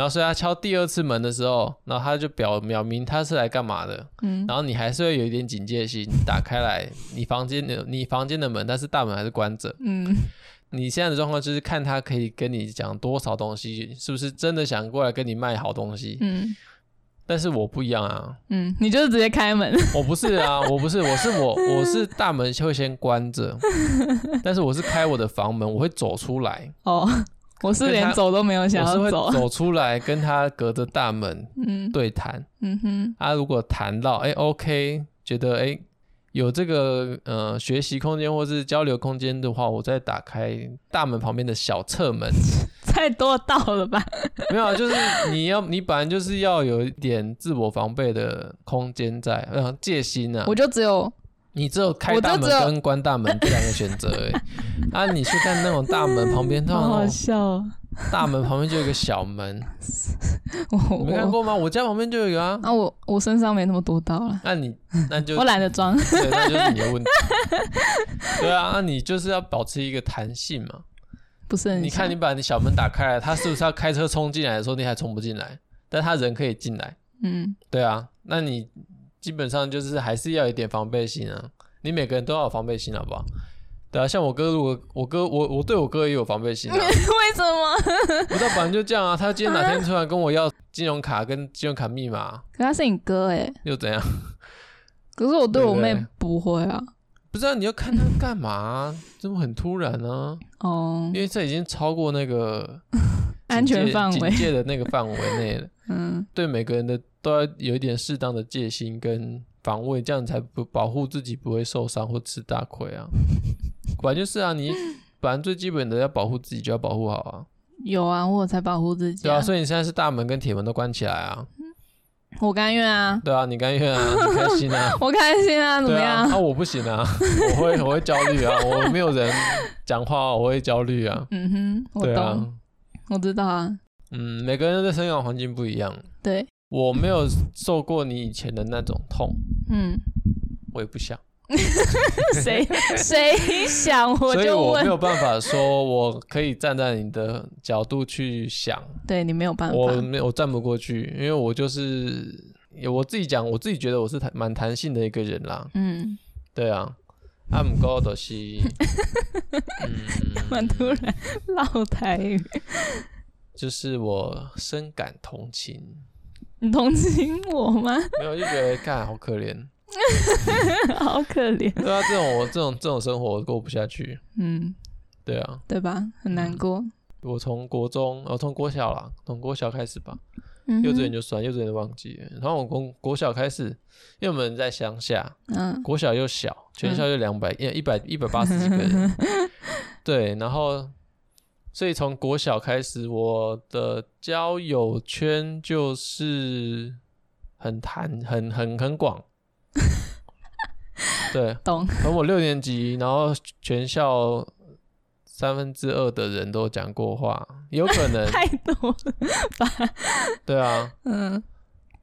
然后所以他敲第二次门的时候，然后他就表表明他是来干嘛的，嗯，然后你还是会有一点警戒心，打开来你房间的你房间的门，但是大门还是关着，嗯，你现在的状况就是看他可以跟你讲多少东西，是不是真的想过来跟你卖好东西，嗯，但是我不一样啊，嗯，你就是直接开门，我不是啊，[laughs] 我不是，我是我我是大门会先关着，但是我是开我的房门，我会走出来，哦。我是连走都没有想要走，走出来跟他隔着大门嗯对谈。嗯哼，啊如果谈到哎、欸、OK，觉得哎、欸、有这个呃学习空间或是交流空间的话，我再打开大门旁边的小侧门。[laughs] 太多道了吧？[laughs] 没有，就是你要你本来就是要有一点自我防备的空间在，呃戒心啊。我就只有。你只有开大门跟关大门这两个选择哎，[laughs] 啊，你去看那种大门旁边，好好笑。大门旁边就有一个小门，[laughs] 你没看过吗？我家旁边就有一个啊。啊，我我身上没那么多刀了。那你那就 [laughs] 我懒得装，对，那就是你的问题。对啊，那你就是要保持一个弹性嘛。不是，你看你把你小门打开来，他是不是要开车冲进来的时候你还冲不进来？但他人可以进来。嗯，对啊，那你。基本上就是还是要有一点防备心啊，你每个人都要有防备心，好不好？对啊，像我哥，如果我哥我我对我哥也有防备心啊。[laughs] 为什么？[laughs] 我知道，反正就这样啊。他今天哪天 [laughs] 突然跟我要金融卡跟信用卡密码？可他是你哥哎，又怎样？可是我对我妹不会啊。不知道你要看他干嘛？这么很突然呢？哦，因为这已经超过那个安全范围、警戒的那个范围内了。嗯，对每个人的。都要有一点适当的戒心跟防卫，这样才不保护自己不会受伤或吃大亏啊。[laughs] 本来就是啊，你本来最基本的要保护自己就要保护好啊。有啊，我才保护自己。对啊，所以你现在是大门跟铁门都关起来啊。我甘愿啊。对啊，你甘愿啊，[laughs] 你开心啊。我开心啊，怎么样？啊，我不行啊，我会我会焦虑啊，我没有人讲话，我会焦虑啊。嗯哼，我懂。对啊，我知道啊。嗯，每个人的生长环境不一样。对。我没有受过你以前的那种痛，嗯，我也不想。[laughs] 谁谁想我就问。所以我没有办法说我可以站在你的角度去想。对，你没有办法，我没我站不过去，因为我就是我自己讲，我自己觉得我是蛮蛮弹性的一个人啦。嗯，对啊，阿姆高的西，[laughs] 蛮突然，老台语。就是我深感同情。你同情我吗？[laughs] 没有，就觉得看好可怜，[laughs] 好可怜。对啊，这种我这种这种生活我过不下去。嗯，对啊，对吧？很难过。嗯、我从国中，我从国小啦，从国小开始吧。幼稚园就算，幼稚园就忘记了。然后我从国小开始，因为我们在乡下，嗯，国小又小，全校就两百，一百一百八十几个人，[laughs] 对。然后，所以从国小开始，我的交友圈就是很弹，很很很广。对，[laughs] 懂。从我六年级，然后全校。三分之二的人都讲过话，有可能 [laughs] 太多了吧？对啊，嗯，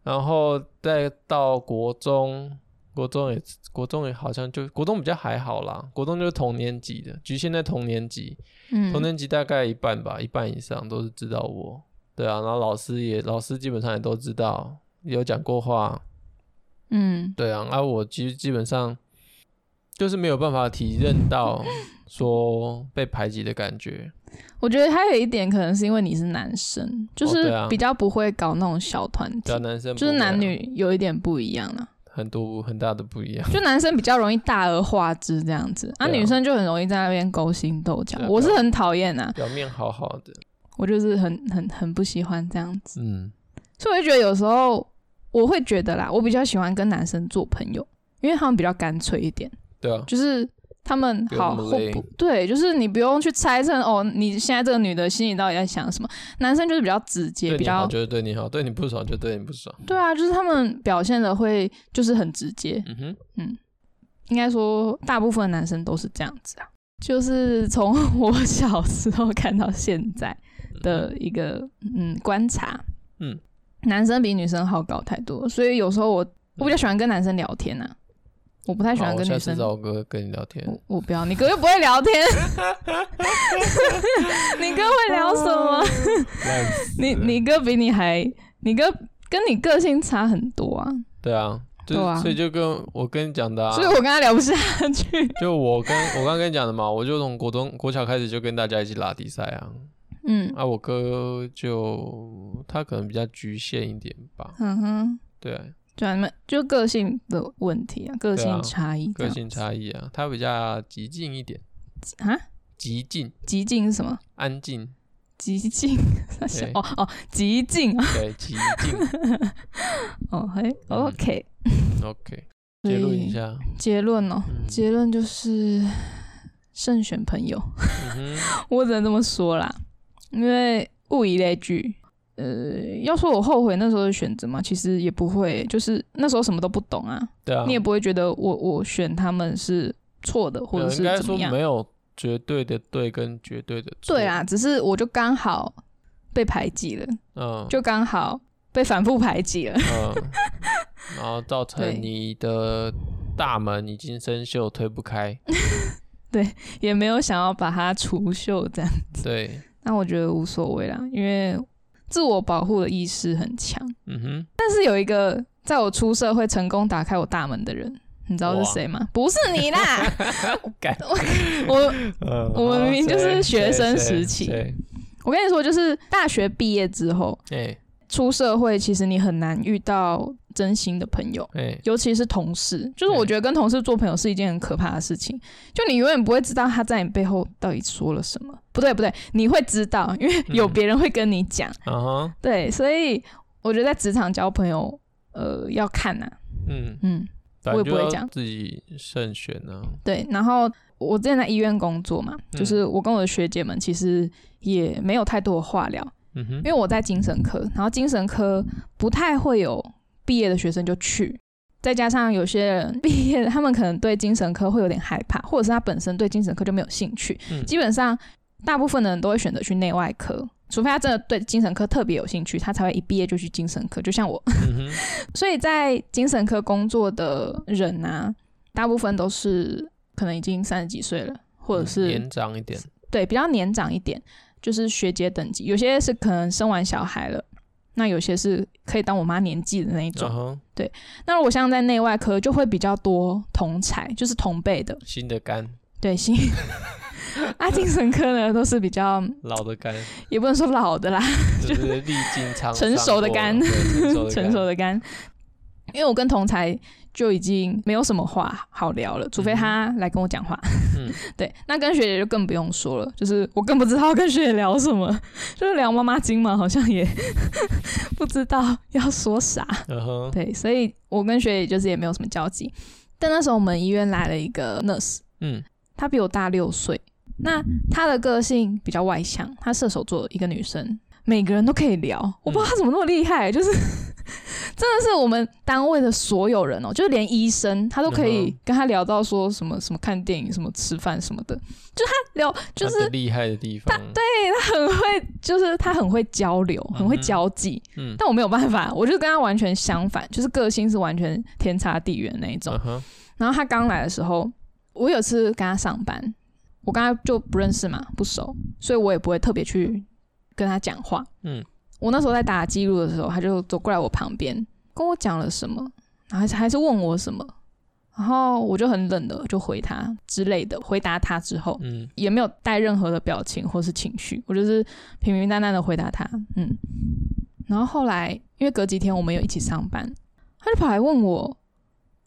然后再到国中，国中也国中也好像就国中比较还好啦，国中就是同年级的，局限在同年级，嗯，同年级大概一半吧，一半以上都是知道我，对啊，然后老师也老师基本上也都知道有讲过话，嗯，对啊，而、啊、我其实基本上就是没有办法体认到。说被排挤的感觉，我觉得还有一点可能是因为你是男生，就是比较不会搞那种小团体，哦啊、男生就是男女有一点不一样了，很多很大的不一样。就男生比较容易大而化之这样子，啊，啊女生就很容易在那边勾心斗角，我是很讨厌啊。表面好好的，我就是很很很不喜欢这样子，嗯，所以我就觉得有时候我会觉得啦，我比较喜欢跟男生做朋友，因为他们比较干脆一点，对啊，就是。他们好或不对，就是你不用去猜测哦，你现在这个女的心里到底在想什么？男生就是比较直接，比较觉得对你好，对你不爽就对你不爽。对啊，就是他们表现的会就是很直接。嗯哼，嗯，应该说大部分男生都是这样子啊。就是从我小时候看到现在的一个嗯观察，嗯，男生比女生好搞太多，所以有时候我我比较喜欢跟男生聊天啊。我不太喜欢跟女生。找我哥跟你聊天。我我不要，你哥又不会聊天。[laughs] 你哥会聊什么？[laughs] 你你哥比你还，你哥跟你个性差很多啊。对啊，对啊，所以就跟我跟你讲的啊。所以我跟他聊不下去。[laughs] 就我跟我刚刚跟你讲的嘛，我就从国中国小开始就跟大家一起拉比赛啊。嗯。啊，我哥就他可能比较局限一点吧。嗯哼。对。就你们就个性的问题啊，个性差异，个性差异啊，他比较激进一点啊，激进，激进是什么？安静，[laughs] 激进，[laughs] 哦哦，激进，对，激进，哦嘿，OK，OK，[laughs] 结论一下，结论哦，结论就是慎选朋友，我只能这么说啦，因为物以类聚。呃，要说我后悔那时候的选择嘛，其实也不会，就是那时候什么都不懂啊。对啊，你也不会觉得我我选他们是错的，或者是怎么样。没有绝对的对跟绝对的错。对啊，只是我就刚好被排挤了，嗯，就刚好被反复排挤了，嗯，然后造成 [laughs] 你的大门已经生锈，推不开。[laughs] 对，也没有想要把它除锈这样子。对，那我觉得无所谓啦，因为。自我保护的意识很强，嗯哼。但是有一个在我出社会成功打开我大门的人，你知道是谁吗？不是你啦，[laughs] [laughs] 我我、呃、我明明就是学生时期。我跟你说，就是大学毕业之后，欸、出社会其实你很难遇到真心的朋友，欸、尤其是同事。就是我觉得跟同事做朋友是一件很可怕的事情，就你永远不会知道他在你背后到底说了什么。不对不对，你会知道，因为有别人会跟你讲。嗯 uh. 对，所以我觉得在职场交朋友，呃，要看呐、啊。嗯嗯，我也不会讲，自己慎选呢、啊。对，然后我之前在医院工作嘛，嗯、就是我跟我的学姐们其实也没有太多的话聊。因为我在精神科，然后精神科不太会有毕业的学生就去，再加上有些人毕业，他们可能对精神科会有点害怕，或者是他本身对精神科就没有兴趣。嗯、基本上。大部分的人都会选择去内外科，除非他真的对精神科特别有兴趣，他才会一毕业就去精神科。就像我，嗯、[laughs] 所以在精神科工作的人啊，大部分都是可能已经三十几岁了，或者是年长一点，对，比较年长一点，就是学姐等级。有些是可能生完小孩了，那有些是可以当我妈年纪的那一种。Uh huh、对，那如果像在内外科，就会比较多同才，就是同辈的，新的肝，对新。[laughs] 啊，精神科呢都是比较老的肝，也不能说老的啦，[laughs] 就是历经长成熟的肝，成熟 [laughs] 的肝。因为我跟同侪就已经没有什么话好聊了，除非他来跟我讲话。嗯，[laughs] 对，那跟学姐就更不用说了，就是我更不知道跟学姐聊什么，[laughs] 就是聊妈妈经嘛，好像也 [laughs] 不知道要说啥。Uh huh. 对，所以我跟学姐就是也没有什么交集。但那时候我们医院来了一个 nurse，嗯，她比我大六岁，那她的个性比较外向，她射手座一个女生，每个人都可以聊，我不知道她怎么那么厉害，就是。[laughs] 真的是我们单位的所有人哦、喔，就是连医生他都可以跟他聊到说什么什么看电影、什么吃饭什么的，就他聊就是厉害的地方。他对他很会，就是他很会交流，很会交际。嗯，但我没有办法，我就跟他完全相反，就是个性是完全天差地远那一种。然后他刚来的时候，我有次跟他上班，我跟他就不认识嘛，不熟，所以我也不会特别去跟他讲话。嗯。我那时候在打记录的时候，他就走过来我旁边，跟我讲了什么，然后还是问我什么，然后我就很冷的就回他之类的，回答他之后，嗯，也没有带任何的表情或是情绪，我就是平平淡淡的回答他，嗯，然后后来因为隔几天我们有一起上班，他就跑来问我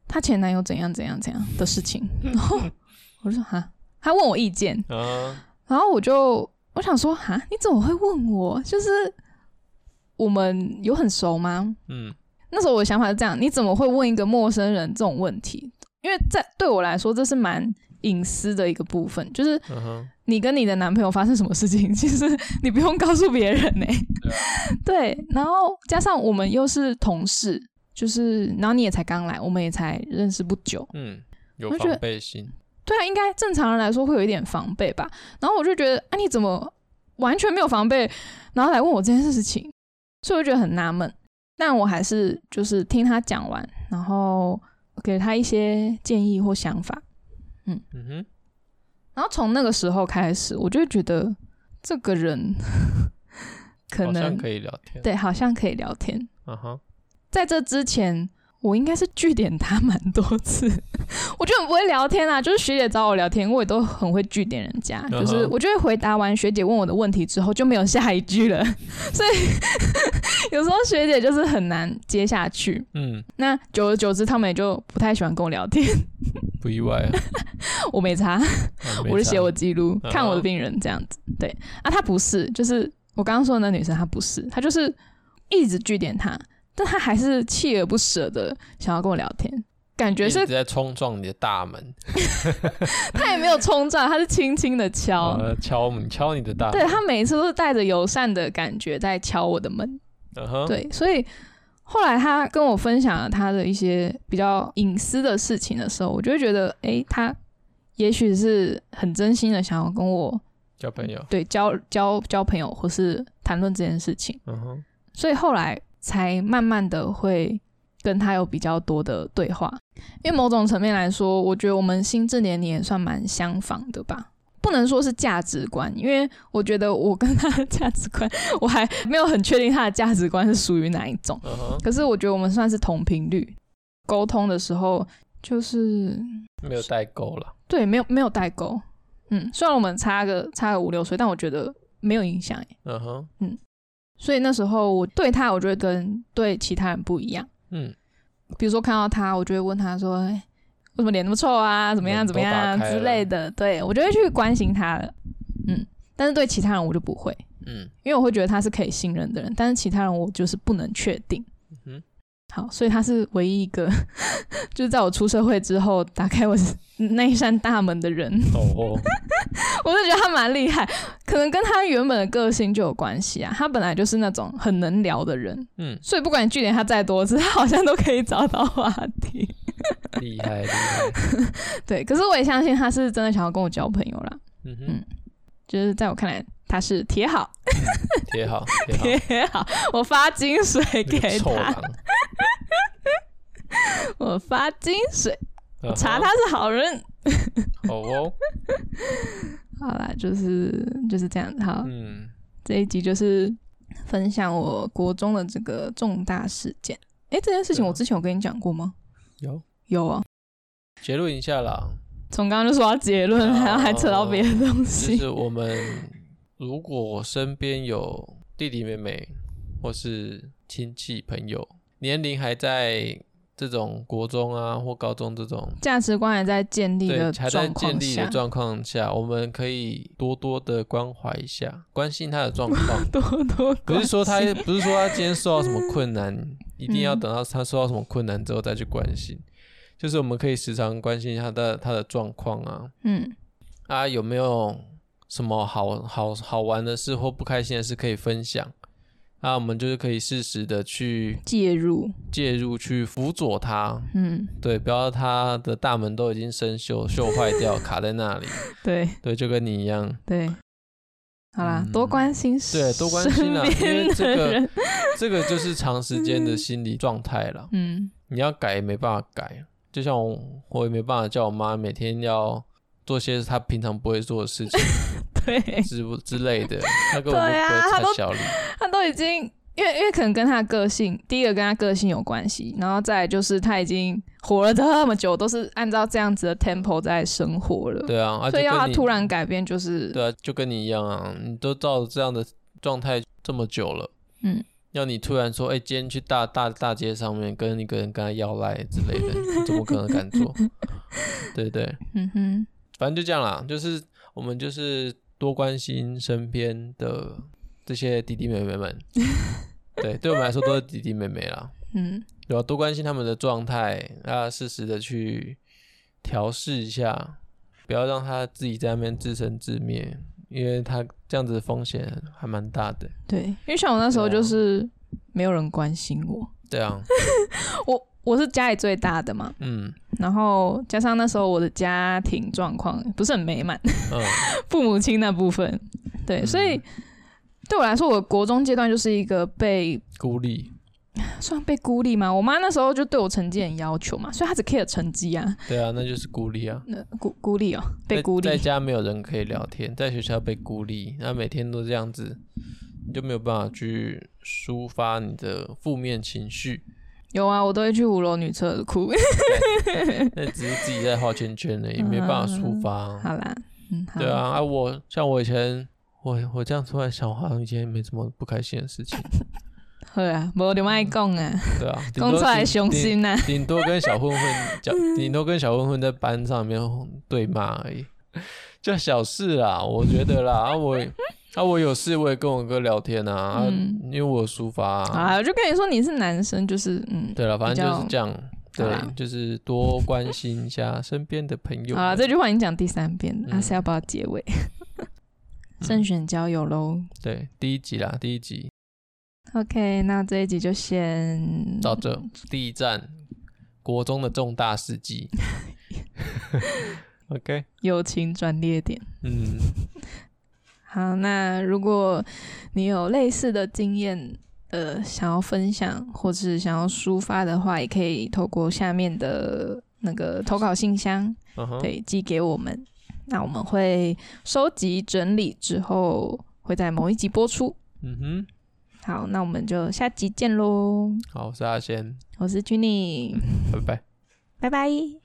他前男友怎样怎样怎样的事情，[laughs] 然后我就说哈，他问我意见，然后我就我想说哈，你怎么会问我？就是。我们有很熟吗？嗯，那时候我的想法是这样：你怎么会问一个陌生人这种问题？因为在对我来说，这是蛮隐私的一个部分。就是你跟你的男朋友发生什么事情，[laughs] 其实你不用告诉别人呢、欸。对，对，然后加上我们又是同事，就是然后你也才刚来，我们也才认识不久。嗯，有防备心。对啊，应该正常人来说会有一点防备吧。然后我就觉得，啊，你怎么完全没有防备，然后来问我这件事情？所以我觉得很纳闷，但我还是就是听他讲完，然后给他一些建议或想法，嗯嗯哼，然后从那个时候开始，我就觉得这个人可能可以聊天，对，好像可以聊天，嗯哼，在这之前。我应该是据点他蛮多次，[laughs] 我就很不会聊天啊。就是学姐找我聊天，我也都很会据点人家。就是我就会回答完学姐问我的问题之后，就没有下一句了。[laughs] 所以 [laughs] 有时候学姐就是很难接下去。嗯，那久而久之，他们也就不太喜欢跟我聊天。不意外啊，我没差，我是写我记录，看我的病人这样子。对啊，他不是，就是我刚刚说的那女生，她不是，她就是一直据点他。但他还是锲而不舍的想要跟我聊天，感觉是在冲撞你的大门。[laughs] [laughs] 他也没有冲撞，他是轻轻的敲，呃、敲你敲你的大门。对，他每一次都是带着友善的感觉在敲我的门。Uh huh. 对，所以后来他跟我分享了他的一些比较隐私的事情的时候，我就会觉得，哎、欸，他也许是很真心的想要跟我交朋友，对，交交交朋友，或是谈论这件事情。Uh huh. 所以后来。才慢慢的会跟他有比较多的对话，因为某种层面来说，我觉得我们心智年龄也算蛮相仿的吧，不能说是价值观，因为我觉得我跟他的价值观，我还没有很确定他的价值观是属于哪一种。Uh huh. 可是我觉得我们算是同频率，沟通的时候就是没有代沟了。对，没有没有代沟。嗯，虽然我们差个差个五六岁，但我觉得没有影响。嗯哼、uh，huh. 嗯。所以那时候我对他，我觉得跟对其他人不一样。嗯，比如说看到他，我就会问他说：“欸，为什么脸那么臭啊？怎么样？怎么样啊？之类的。”对，我就会去关心他了。嗯，但是对其他人我就不会。嗯，因为我会觉得他是可以信任的人，但是其他人我就是不能确定。嗯。好，所以他是唯一一个，[laughs] 就是在我出社会之后打开我 [laughs] 那一扇大门的人。哦哦，[laughs] 我就觉得他蛮厉害，可能跟他原本的个性就有关系啊。他本来就是那种很能聊的人，嗯，所以不管你句点他再多次，他好像都可以找到话题。厉害厉害，对，可是我也相信他是真的想要跟我交朋友啦。嗯哼，嗯，就是在我看来。他是铁好，[laughs] 铁好，铁好，我发金水给他，[laughs] 我发金水，查他是好人，[laughs] 好哦，好啦，就是就是这样子，好，嗯，这一集就是分享我国中的这个重大事件。哎，这件事情我之前有跟你讲过吗？有，有啊，结论一下啦，从刚刚就说到结论，然后还扯到别的东西。就是我们如果我身边有弟弟妹妹，或是亲戚朋友，年龄还在。这种国中啊或高中这种价值观还在建立的还在建立的状况下，我们可以多多的关怀一下，关心他的状况，[laughs] 多多。不是说他不是说他今天受到什么困难，[laughs] 一定要等到他受到什么困难之后再去关心，嗯、就是我们可以时常关心他的他的状况啊，嗯，啊有没有什么好好好玩的事或不开心的事可以分享？那我们就是可以适时的去介入，介入去辅佐他，嗯，对，不要他的大门都已经生锈、锈坏掉，卡在那里，[laughs] 对，对，就跟你一样，对，好啦，嗯、多关心，对，多关心啊，因为这个 [laughs] 这个就是长时间的心理状态了，嗯，你要改也没办法改，就像我，我也没办法叫我妈每天要做些他平常不会做的事情。[laughs] 对，之之类的，他根本不会太小力，[laughs] 他都已经，因为因为可能跟他的个性，第一个跟他个性有关系，然后再来就是他已经活了这么久，都是按照这样子的 tempo 在生活了。对啊，所以要他突然改变，就是对啊，就跟你一样啊，你都照这样的状态这么久了，嗯，要你突然说，哎、欸，今天去大大大街上面跟一个人跟他要赖之类的，怎么可能敢做？[laughs] 对不对？嗯哼，反正就这样啦，就是我们就是。多关心身边的这些弟弟妹妹们，[laughs] 对，对我们来说都是弟弟妹妹啦。[laughs] 嗯，对吧？多关心他们的状态，啊，适时的去调试一下，不要让他自己在那边自生自灭，因为他这样子的风险还蛮大的。对，因为像我那时候就是没有人关心我。对啊，[laughs] 我。我是家里最大的嘛，嗯，然后加上那时候我的家庭状况不是很美满，嗯，[laughs] 父母亲那部分，对，嗯、所以对我来说，我国中阶段就是一个被孤立，算被孤立吗？我妈那时候就对我成绩很要求嘛，所以她只 care 成绩啊，对啊，那就是孤立啊，那孤孤立哦，被孤立。在，在家没有人可以聊天，在学校被孤立，那每天都这样子，你就没有办法去抒发你的负面情绪。有啊，我都会去五楼女厕哭。那只是自己在画圈圈呢，也没办法抒发、啊嗯。好啦，嗯，对啊，啊，我像我以前，我我这样突然想，好像以前没什么不开心的事情。[laughs] 好啊，无就爱讲啊。对啊，[laughs] 讲出来伤心啊。顶多跟小混混讲，[laughs] 顶多跟小混混在班上面对骂而已，就小事啦，我觉得啦，啊我。啊，我有事我也跟我哥聊天啊，嗯、啊因为我有抒发啊，啊。我就跟你说你是男生，就是嗯，对了，反正就是这样，对，啦就是多关心一下身边的朋友。好了，这句话已经讲第三遍了，还是要不要结尾？[laughs] 慎选交友喽。对，第一集啦，第一集。OK，那这一集就先到这。第一站，国中的重大事迹。[laughs] [laughs] OK，友情转捩点。嗯。好，那如果你有类似的经验，呃，想要分享或是想要抒发的话，也可以透过下面的那个投稿信箱，对，寄给我们。那我们会收集整理之后，会在某一集播出。嗯哼，好，那我们就下集见喽。好，我是阿仙，我是 Junny，拜拜，拜拜。